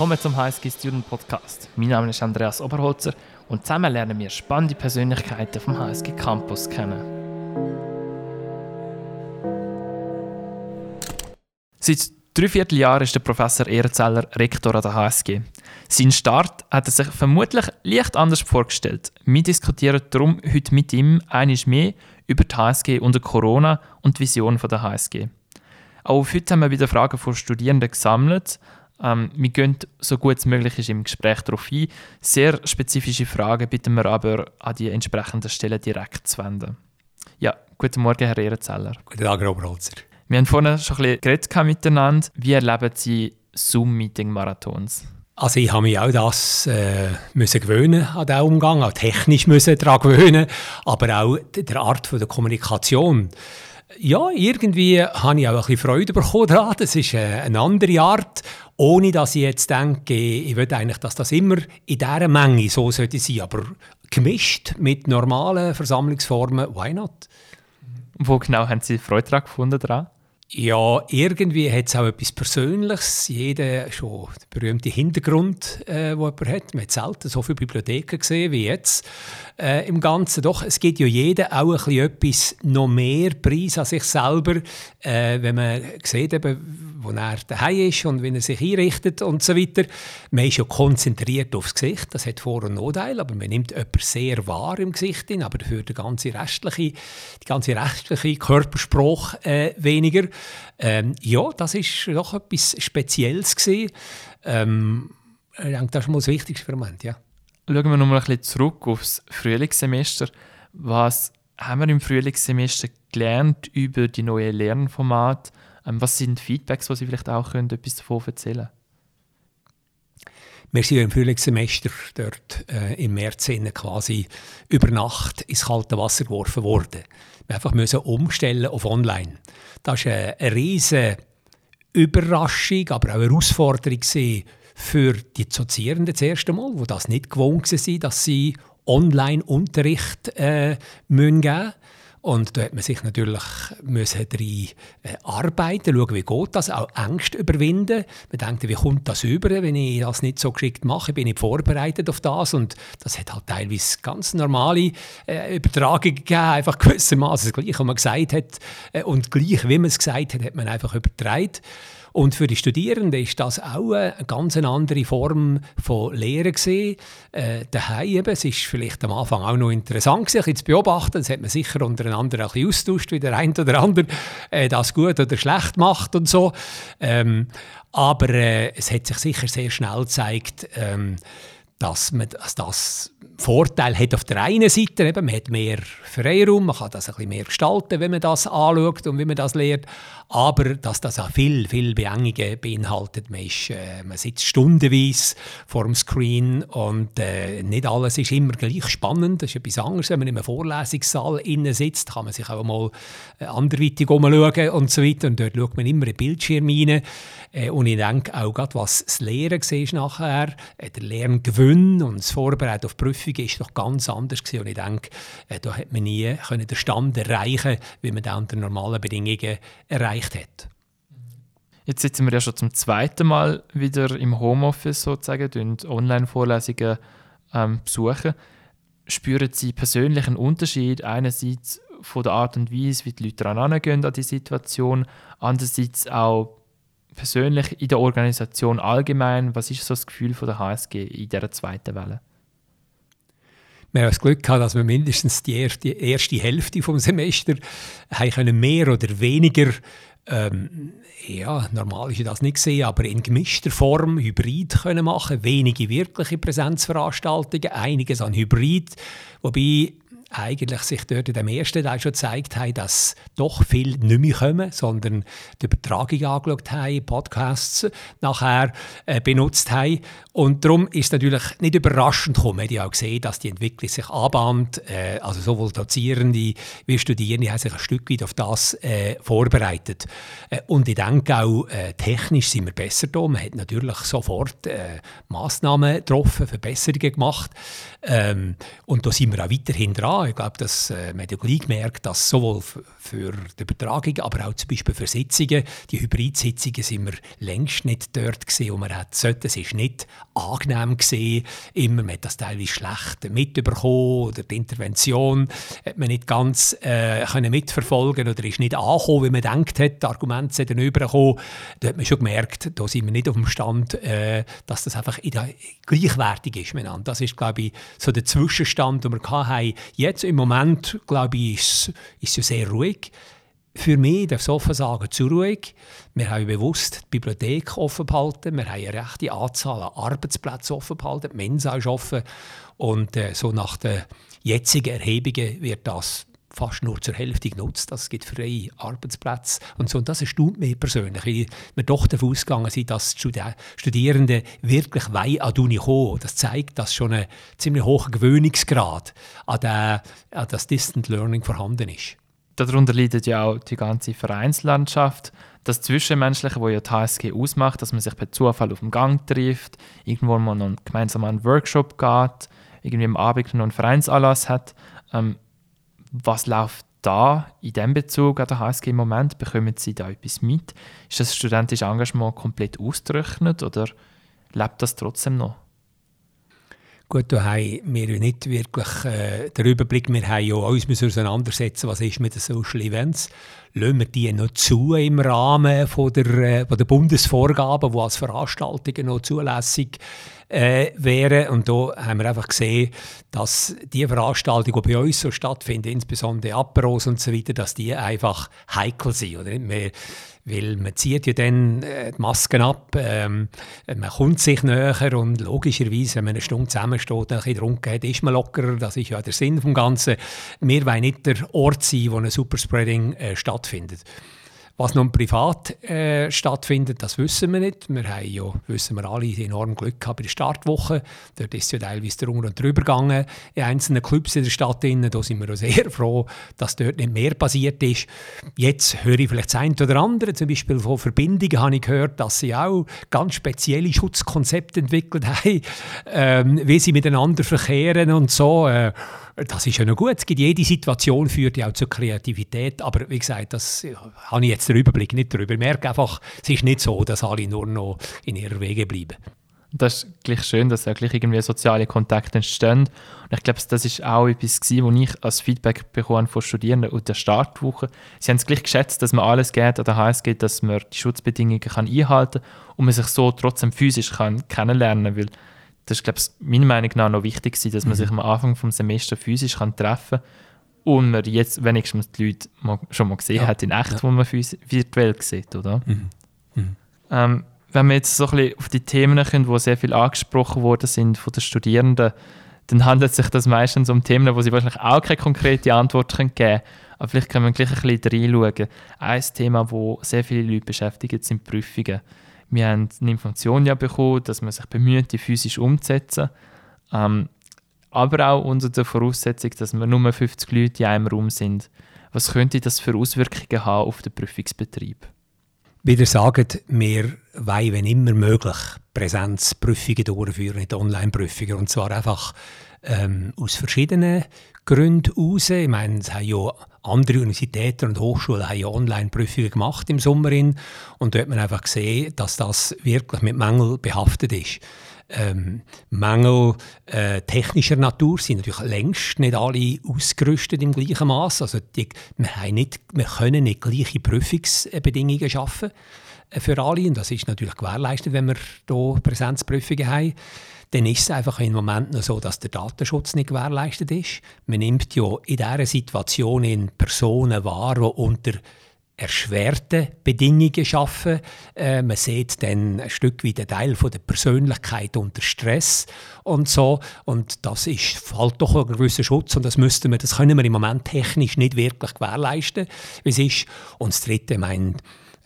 Willkommen zum HSG Student Podcast. Mein Name ist Andreas Oberholzer und zusammen lernen wir spannende Persönlichkeiten vom HSG Campus kennen. Seit drei Vierteljahren ist der Professor Ehrenzeller Rektor an der HSG. Sein Start hat er sich vermutlich leicht anders vorgestellt. Wir diskutieren darum heute mit ihm einiges mehr über die HSG unter Corona und die Vision der HSG. Auch heute haben wir wieder Fragen von Studierenden gesammelt. Ähm, wir gehen so gut es möglich ist im Gespräch darauf ein. Sehr spezifische Fragen bitten wir aber an die entsprechenden Stellen direkt zu wenden. Ja, guten Morgen, Herr Ehrenzeller. Guten Tag, Herr Oberholzer. Wir haben vorhin schon ein bisschen geredet miteinander. Wie erleben Sie Zoom-Meeting-Marathons? Also ich habe mich auch das äh, müssen gewöhnen an diesen Umgang, auch technisch müssen daran gewöhnen, aber auch der Art von der Kommunikation ja, irgendwie habe ich auch ein bisschen Freude bekommen daran. Das ist äh, eine andere Art, ohne dass ich jetzt denke, ich will eigentlich, dass das immer in dieser Menge so sollte sein. Aber gemischt mit normalen Versammlungsformen, why not? Wo genau haben Sie Freude daran gefunden? Ja, irgendwie hat es auch etwas Persönliches. Jeder schon der berühmte Hintergrund, äh, wo jemand hat. Man hat selten so viele Bibliotheken gesehen wie jetzt äh, im Ganzen. Doch, es gibt ja jeder auch ein bisschen etwas noch mehr Preis an sich selber, äh, wenn man sieht, eben, wo er daheim ist und wie er sich einrichtet und so weiter. Man ist ja konzentriert aufs Gesicht. Das hat Vor- und Nachteile, aber man nimmt jemanden sehr wahr im Gesicht, aber dafür der ganze restliche, die ganze restliche Körperspruch äh, weniger. Ähm, ja, das ist doch etwas Spezielles gewesen. Ähm, ich denke, das ist mal das Wichtigste für Moment, ja. Schauen wir nochmal ein bisschen zurück aufs Frühlingssemester. Was haben wir im Frühlingssemester gelernt über die neuen Lernformate? Ähm, was sind Feedbacks, die Sie vielleicht auch können, etwas davon erzählen wir sind im Frühlingssemester dort äh, im März quasi über Nacht ins kalte Wasser geworfen worden. Wir einfach müssen umstellen auf Online. Das war eine, eine riesige Überraschung, aber auch eine Herausforderung für die Dozierenden das erste Mal, die das nicht gewohnt waren, dass sie Online-Unterricht äh, geben müssen. Und da hat man sich natürlich müssen drin, äh, arbeiten, schauen, wie geht das, auch Ängste überwinden. Man denkt, wie kommt das über, wenn ich das nicht so geschickt mache, bin ich vorbereitet auf das und das hat halt teilweise ganz normale äh, Übertragungen gegeben, einfach gewissermaßen gleich, was man gesagt hat äh, und gleich, wie man es gesagt hat, hat man einfach übertragen. Und für die Studierenden ist das auch eine ganz andere Form von Lehre gesehen. Äh, daheim eben, es ist vielleicht am Anfang auch noch interessant gewesen, zu beobachten. Das hat man sicher untereinander ein bisschen austauscht, wie der eine oder andere äh, das gut oder schlecht macht und so. Ähm, aber äh, es hat sich sicher sehr schnell gezeigt, ähm, dass, man, dass das Vorteil hat auf der einen Seite, eben, man hat mehr Freiraum, man kann das ein bisschen mehr gestalten, wenn man das anschaut und wie man das lernt, aber dass das auch viel, viel Beengungen beinhaltet. Man, ist, äh, man sitzt stundenweise vor dem Screen und äh, nicht alles ist immer gleich spannend. Das ist etwas anderes, wenn man in einem Vorlesungssaal innen sitzt, kann man sich auch mal äh, anderweitig umschauen und so weiter und dort schaut man immer in Bildschirm rein. Äh, und ich denke auch gerade, was das Lehren war nachher, äh, der Lerngewinn und das Vorbereiten auf Prüfungen ist doch ganz anders gewesen. Und ich denke, äh, da hat man nie können den Stand erreichen wie man den unter normalen Bedingungen erreicht hat. Jetzt sitzen wir ja schon zum zweiten Mal wieder im Homeoffice sozusagen und Online-Vorlesungen ähm, besuchen. Spüren Sie persönlich einen Unterschied einerseits von der Art und Weise, wie die Leute daran angehen an die Situation, andererseits auch persönlich in der Organisation allgemein, was ist so das Gefühl von der HSG in dieser zweiten Welle? Wir haben das Glück gehabt, dass wir mindestens die erste, erste Hälfte des Semesters haben können mehr oder weniger ähm, ja, normal ist das nicht gesehen, aber in gemischter Form hybrid können machen. Wenige wirkliche Präsenzveranstaltungen, einiges an Hybrid. Wobei eigentlich sich dort in dem ersten Teil schon gezeigt haben, dass doch viel nicht mehr kommen, sondern die Übertragung angeschaut haben, Podcasts nachher äh, benutzt haben. Und darum ist es natürlich nicht überraschend gekommen. Ja auch gesehen, dass die Entwicklung sich anbahnt. Äh, also sowohl Dozierende wie Studierende haben sich ein Stück weit auf das äh, vorbereitet. Äh, und ich denke auch, äh, technisch sind wir besser da. Man hat natürlich sofort äh, Massnahmen getroffen, Verbesserungen gemacht. Ähm, und da sind wir auch weiterhin dran Ich glaube, dass, äh, man hat ja gleich gemerkt, dass sowohl für die Übertragung, aber auch zum Beispiel für Sitzungen, die Hybrid-Sitzungen sind wir längst nicht dort gesehen, wo man hat sollte. Es ist nicht angenehm gesehen. Immer, man hat das teilweise schlecht mitbekommen oder die Intervention hat man nicht ganz äh, können mitverfolgen oder ist nicht angekommen, wie man denkt hat. Die Argumente sind dann übergekommen. Da hat man schon gemerkt, da sind wir nicht auf dem Stand, äh, dass das einfach gleichwertig ist miteinander. Das ist, glaube ich, so der Zwischenstand, den wir hatten. Jetzt im Moment, glaube ich, ist, es sehr ruhig. Für mich, darf ich offen sagen, zu ruhig. Wir haben bewusst die Bibliothek offen behalten. Wir haben eine rechte Anzahl an Arbeitsplätzen offen behalten. Die Mensa ist offen. Und äh, so nach den jetzigen Erhebungen wird das fast nur zur Hälfte genutzt. Es gibt freie Arbeitsplätze und so. Und das erstaunt mich persönlich, weil wir doch davon ausgegangen sind, dass die Studierenden wirklich weit an die Uni kommen. Das zeigt, dass schon ein ziemlich hoher Gewöhnungsgrad an, den, an das Distant Learning vorhanden ist. Darunter leidet ja auch die ganze Vereinslandschaft. Das Zwischenmenschliche, das ja die HSG ausmacht, dass man sich per Zufall auf dem Gang trifft, irgendwo mal gemeinsam an einen Workshop geht, irgendwie am Abend noch einen Vereinsanlass hat. Ähm, was läuft da in diesem Bezug an der HSG im Moment? Bekommen Sie da etwas mit? Ist das studentische Engagement komplett ausgerechnet oder lebt das trotzdem noch? Gut, da haben wir nicht wirklich äh, den Überblick. Wir haben ja uns auseinandersetzen, was ist mit den Social Events. Lassen wir die noch zu im Rahmen von der, äh, von der Bundesvorgaben, die als Veranstaltungen noch zulässig äh, wären. Und da haben wir einfach gesehen, dass die Veranstaltungen, die bei uns so stattfinden, insbesondere Aperos und so weiter, dass die einfach heikel sind. Oder? Wir, weil man zieht ja dann äh, die Masken ab, ähm, man kommt sich näher und logischerweise, wenn man eine Stunde zusammensteht und ein bisschen trunken hat, ist man lockerer. Das ist ja der Sinn des Ganzen. Wir wollen nicht der Ort sein, wo ein Superspreading äh, stattfindet. Was nun privat äh, stattfindet, das wissen wir nicht. Wir haben ja, wissen wir alle, enorm Glück gehabt bei der Startwoche. Dort ist ja teilweise drunter und drüber gegangen. In einzelnen Clubs in der Stadt, da sind wir auch sehr froh, dass dort nicht mehr passiert ist. Jetzt höre ich vielleicht das eine oder andere, zum Beispiel von Verbindungen habe ich gehört, dass sie auch ganz spezielle Schutzkonzepte entwickelt haben, ähm, wie sie miteinander verkehren und so. Äh, das ist ja noch gut. Es gibt jede Situation führt ja auch zur Kreativität. Aber wie gesagt, das habe ich jetzt den Überblick nicht darüber. Ich merke einfach, es ist nicht so, dass alle nur noch in ihrer Wege bleiben. Das ist gleich schön, dass auch gleich irgendwie soziale Kontakte entstehen. Und ich glaube, das ist auch etwas gewesen, wo ich als Feedback bekommen von Studierenden und der Startwoche. Sie haben es gleich geschätzt, dass man alles geht an der HSG, dass man die Schutzbedingungen kann einhalten kann und man sich so trotzdem physisch kann kennenlernen kann das ist, glaube ich, meiner Meinung nach noch wichtig gewesen, dass man mhm. sich am Anfang des Semesters physisch kann treffen kann und man jetzt wenigstens die Leute mal, schon mal gesehen ja. hat in echt, ja. wo man virtuell sieht, oder? Mhm. Mhm. Ähm, wenn wir jetzt so ein bisschen auf die Themen kommen, die sehr viel angesprochen worden sind von den Studierenden, dann handelt es sich das meistens um Themen, wo sie wahrscheinlich auch keine konkrete Antwort geben können. Aber vielleicht können wir gleich ein bisschen reinschauen. Ein Thema, das sehr viele Leute beschäftigt, sind Prüfungen. Wir haben eine Information ja bekommen, dass man sich bemüht, die physisch umzusetzen. Ähm, aber auch unter der Voraussetzung, dass wir nur 50 Leute in einem Raum sind. Was könnte das für Auswirkungen haben auf den Prüfungsbetrieb? Wieder sagen, wir wollen, wenn immer möglich, Präsenzprüfungen durchführen, nicht Online-Prüfungen. Und zwar einfach ähm, aus verschiedenen Gründen heraus. Ich meine, es haben ja andere Universitäten und Hochschulen haben ja Online-Prüfungen gemacht im Sommer. Und dort hat man einfach gesehen, dass das wirklich mit Mängel behaftet ist. Ähm, Mängel äh, technischer Natur sind natürlich längst nicht alle ausgerüstet im gleichen Maß. Also die, wir, nicht, wir können nicht gleiche Prüfungsbedingungen schaffen äh, für alle. Und das ist natürlich gewährleistet, wenn wir hier Präsenzprüfungen haben dann ist es einfach im Moment noch so, dass der Datenschutz nicht gewährleistet ist. Man nimmt ja in dieser Situation in Personen wahr, die unter erschwerten Bedingungen arbeiten. Äh, man sieht dann ein Stück wie den Teil von der Persönlichkeit unter Stress und so. Und das ist, fällt doch ein gewisser Schutz und das, müssten wir, das können wir im Moment technisch nicht wirklich gewährleisten, wie es ist. Und das Dritte, ich meine,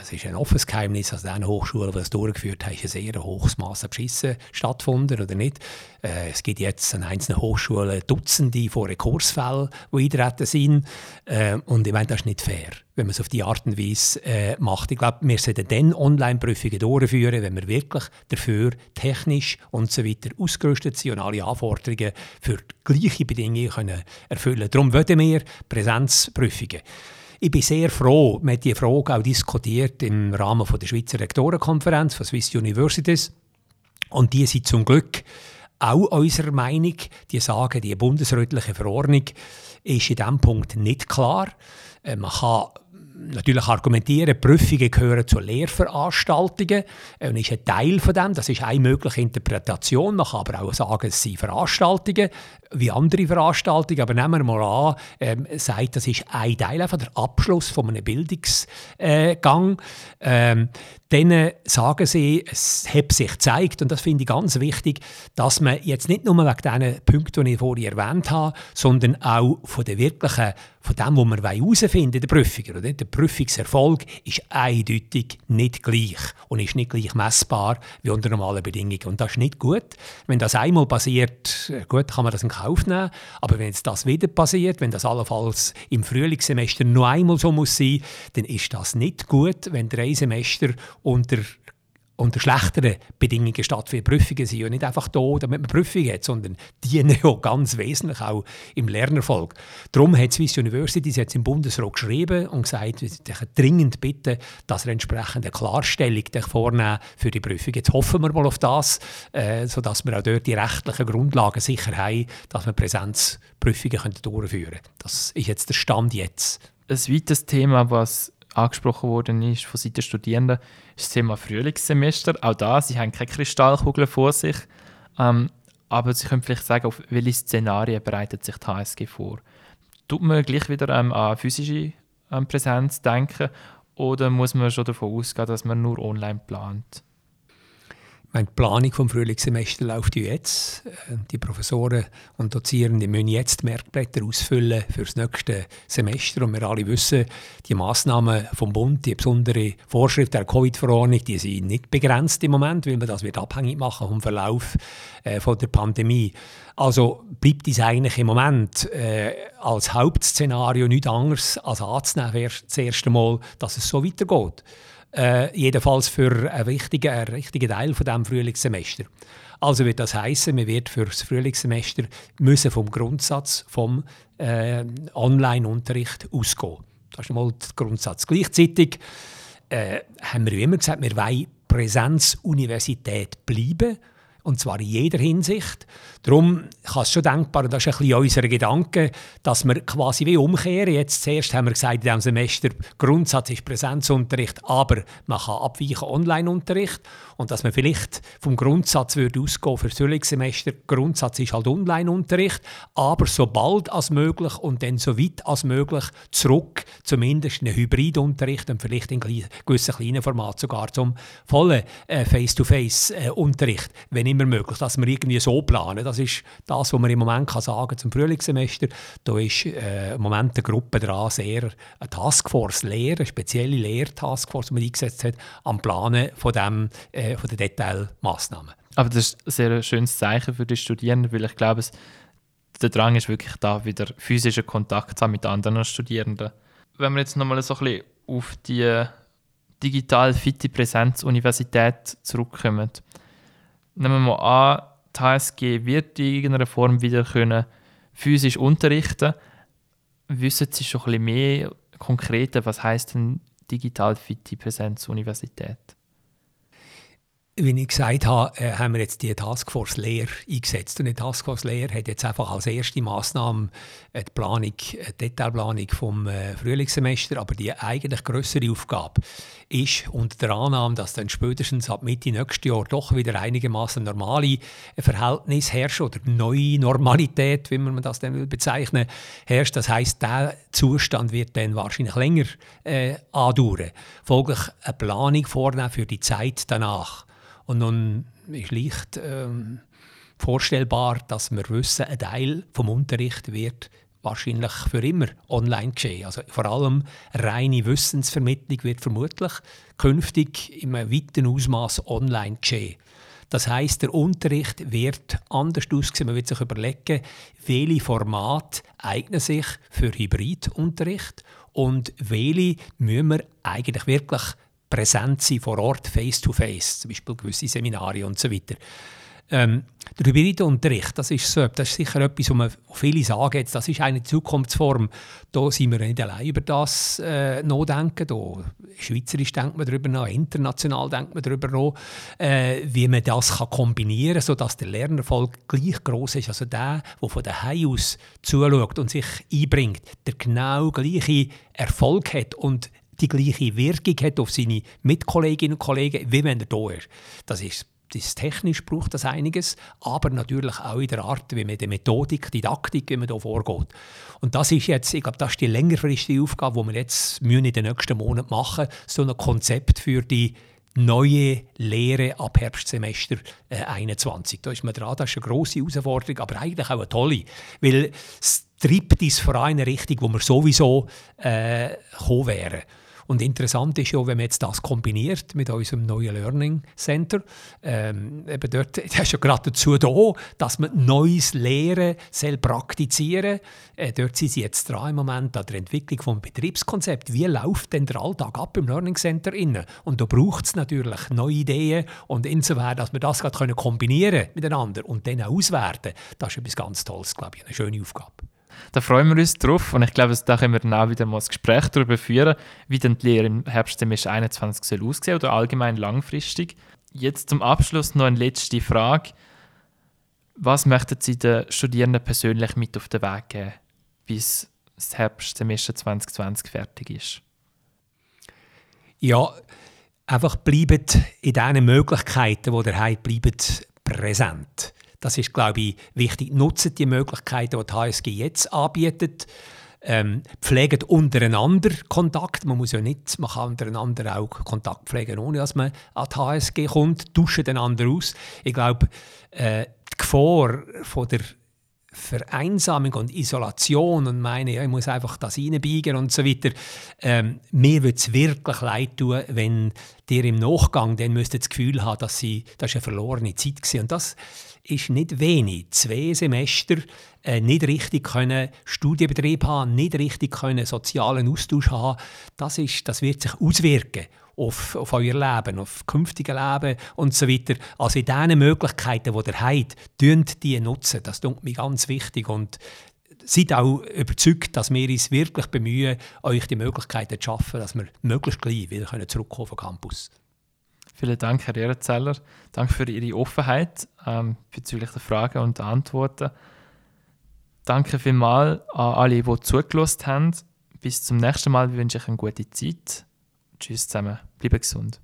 es ist ein offenes Geheimnis, also an den Hochschulen, die das durchgeführt haben, ein sehr hohes Maß an Beschissen stattgefunden, oder nicht? Äh, es gibt jetzt an einzelnen Hochschulen Dutzende von Rekursfällen, die eintreten sind. Äh, und ich meine, das ist nicht fair, wenn man es auf die Art und Weise äh, macht. Ich glaube, wir sollten dann Online-Prüfungen durchführen, wenn wir wirklich dafür technisch und so weiter ausgerüstet sind und alle Anforderungen für gleiche Bedingungen können erfüllen können. Darum wollen wir Präsenzprüfungen. Ich bin sehr froh, wir haben diese Frage auch diskutiert im Rahmen der Schweizer Rektorenkonferenz von Swiss Universities. Und die sind zum Glück auch unserer Meinung. Die sagen, die bundesrätliche Verordnung ist in diesem Punkt nicht klar. Äh, man kann natürlich argumentieren, Prüfungen gehören zu Lehrveranstaltungen und ist ein Teil von dem. Das ist eine mögliche Interpretation. Man kann aber auch sagen, es sind Veranstaltungen wie andere Veranstaltungen. Aber nehmen wir mal an, ähm, sagt, das ist ein Teil, einfach der Abschluss von einem Bildungsgang. Ähm, dann sagen sie, es hat sich gezeigt, und das finde ich ganz wichtig, dass man jetzt nicht nur wegen diesen Punkten, die ich vorhin erwähnt habe, sondern auch von der wirklichen, von dem, was wir herausfinden in der Prüfung. Der Prüfungserfolg ist eindeutig nicht gleich und ist nicht gleich messbar wie unter normalen Bedingungen. Und das ist nicht gut. Wenn das einmal passiert, gut, kann man das in Kauf nehmen, aber wenn jetzt das wieder passiert, wenn das allenfalls im Frühlingssemester noch einmal so muss sein, dann ist das nicht gut, wenn drei Semester unter unter schlechteren Bedingungen stattfinden. Prüfungen sind ja nicht einfach da, damit man Prüfungen hat, sondern dienen ja ganz wesentlich auch im Lernerfolg. Darum hat Swiss University jetzt im Bundesrat geschrieben und gesagt, wir dringend bitten, dass er entsprechend eine Klarstellung vornehmen für die Prüfung. Jetzt hoffen wir mal auf das, äh, sodass wir auch dort die rechtlichen Grundlagen sicher haben, dass wir Präsenzprüfungen durchführen können. Das ist jetzt der Stand jetzt. Ein weiteres Thema, was angesprochen worden ist von Seiten Studierenden, ist das Thema Frühlingssemester. Auch da, sie haben keine Kristallkugel vor sich, ähm, aber sie können vielleicht sagen, auf welche Szenarien bereitet sich die HSG vor. Tut man gleich wieder ähm, an physische ähm, Präsenz denken oder muss man schon davon ausgehen, dass man nur online plant? Meine Planung vom Frühlingssemester läuft jetzt. Äh, die Professoren und Dozierenden müssen jetzt Merkblätter ausfüllen für das nächste Semester. Und wir alle wissen, die Massnahmen vom Bund, die besondere Vorschrift der Covid-Verordnung, die sind nicht begrenzt im Moment, weil man das wird abhängig machen vom Verlauf äh, von der Pandemie. Also bleibt es eigentlich im Moment äh, als Hauptszenario nichts anderes als anzunehmen, das erste Mal, dass es so weitergeht. Äh, jedenfalls für einen wichtigen, einen wichtigen Teil von dem Frühlingssemester. Also wird das heißen, man wird für das Frühlingssemester müssen vom Grundsatz vom äh, Online-Unterricht ausgehen. Das ist mal der Grundsatz. Gleichzeitig äh, haben wir immer gesagt, wir wollen Präsenzuniversität bleiben und zwar in jeder Hinsicht. Darum kann es schon denkbar, das ist ein bisschen unser Gedanke, dass wir quasi wie umkehren. Jetzt zuerst haben wir gesagt, in diesem Semester, Grundsatz ist Präsenzunterricht, aber man kann abweichen Online-Unterricht. Und dass man vielleicht vom Grundsatz würde ausgehen für das Frühlingssemester, Grundsatz ist halt Online-Unterricht, aber so bald als möglich und dann so weit als möglich zurück, zumindest in einen Hybridunterricht und vielleicht in gewissen kleinen Format sogar zum vollen äh, Face-to-Face-Unterricht, äh, wenn immer möglich, dass wir irgendwie so planen. Das ist das, was man im Moment kann sagen zum Frühlingssemester. Da ist äh, im Moment eine Gruppe dran, sehr eine Taskforce Lehre, eine spezielle Lehrtaskforce, die man eingesetzt hat, am Planen von, dem, äh, von den Detailmaßnahmen. Aber das ist ein sehr schönes Zeichen für die Studierenden, weil ich glaube, es, der Drang ist wirklich da, wieder physischen Kontakt zu haben mit anderen Studierenden. Wenn wir jetzt nochmal so ein bisschen auf die digital fitte Präsenzuniversität zurückkommen, nehmen wir mal an, die HSG wird in irgendeiner Form wieder können physisch unterrichten Wissen Sie schon ein bisschen mehr konkreter, was heißt denn digital fitte Präsenzuniversität? Wie ich gesagt habe, äh, haben wir jetzt die Taskforce Lehr eingesetzt. Und die Taskforce Lehr hat jetzt einfach als erste Maßnahme äh, die Planung, die äh, Detailplanung vom Frühlingssemester. Aber die eigentlich größere Aufgabe ist unter der Annahme, dass dann spätestens ab Mitte nächstes Jahr doch wieder einigermaßen normale Verhältnisse herrschen oder neue Normalität, wie man das dann bezeichnen herrscht. Das heißt, der Zustand wird dann wahrscheinlich länger äh, andauern. Folglich eine Planung vornehmen für die Zeit danach. Und nun ist leicht ähm, vorstellbar, dass wir wissen, ein Teil vom Unterricht wird wahrscheinlich für immer online geschehen. Also vor allem reine Wissensvermittlung wird vermutlich künftig in einem weiten Ausmaß online geschehen. Das heißt, der Unterricht wird anders aussehen. Man wird sich überlegen, welche Formate eignen sich für Hybridunterricht und welche müssen wir eigentlich wirklich präsent sein vor Ort, face to face, zum Beispiel gewisse Seminare und so weiter. Ähm, der hybride Unterricht, das ist, so, das ist sicher etwas, wo viele sagen, jetzt, das ist eine Zukunftsform. Da sind wir nicht allein über das äh, nachdenken. Da, schweizerisch denkt man darüber nach, international denkt man darüber nach, äh, wie man das kann kombinieren kann, sodass der Lernerfolg gleich groß ist. Also der, der von daheim aus zuschaut und sich einbringt, der genau gleiche Erfolg hat und die gleiche Wirkung hat auf seine Mitkolleginnen und Kollegen, wie wenn er da ist. Das ist das technisch braucht das einiges, aber natürlich auch in der Art, wie man die Methodik, Didaktik, wie man da vorgeht. Und das ist jetzt, ich glaube, das ist die längerfristige Aufgabe, die wir jetzt in den nächsten Monaten machen, so ein Konzept für die neue Lehre ab Herbstsemester äh, 21. Da ist man dran, das ist eine grosse Herausforderung, aber eigentlich auch eine tolle, weil es treibt uns vor eine Richtung, wo wir sowieso äh, wären. Und interessant ist ja, wenn man jetzt das kombiniert mit unserem neuen Learning Center, ähm, eben dort, das ist ja gerade dazu da, dass man neues Lehren soll praktizieren äh, Dort sind sie jetzt dran im Moment an der Entwicklung des Betriebskonzepts. Wie läuft denn der Alltag ab im Learning Center innen? Und da braucht es natürlich neue Ideen und insofern, dass wir das gerade kombinieren miteinander und dann auswerten, das ist etwas ganz Tolles, glaube ich, eine schöne Aufgabe. Da freuen wir uns drauf und ich glaube, da können wir dann auch wieder mal ein Gespräch darüber führen, wie denn die Lehre im Herbstsemester 21 soll aussehen oder allgemein langfristig. Jetzt zum Abschluss noch eine letzte Frage. Was möchten Sie den Studierenden persönlich mit auf den Weg geben, bis das Herbstsemester 2020 fertig ist? Ja, einfach bleiben in diesen Möglichkeiten, die ihr habt, bleiben präsent. Das ist, glaube ich, wichtig. Nutzen die Möglichkeiten, die die HSG jetzt anbietet. Ähm, pflegen untereinander Kontakt. Man muss ja nicht, man kann untereinander auch Kontakt pflegen, ohne dass man an die HSG kommt. Tauschen einander aus. Ich glaube, äh, die Gefahr von der Vereinsamung und Isolation und meine, ja, ich muss einfach das reinbiegen und so weiter. Ähm, mir würde es wirklich leid tun, wenn der im Nachgang dann müsste das Gefühl haben, dass sie, das eine verlorene Zeit war. Und das ist nicht wenig. Zwei Semester äh, nicht richtig können Studienbetrieb haben, nicht richtig können sozialen Austausch haben, das, ist, das wird sich auswirken auf, auf euer Leben, auf künftige Leben und so weiter. Also in diesen Möglichkeiten, die ihr habt, dünnt die nutzen. Das ist mir ganz wichtig und seid auch überzeugt, dass wir uns wirklich bemühen, euch die Möglichkeiten zu schaffen, dass wir möglichst gleich wieder zurückkommen vom Campus. Vielen Dank, Herr Ehrenzeller. Danke für Ihre Offenheit ähm, bezüglich der Fragen und der Antworten. Danke vielmals an alle, die zugelassen haben. Bis zum nächsten Mal wünsche ich eine gute Zeit. Tschüss zusammen. Bleibe gesund.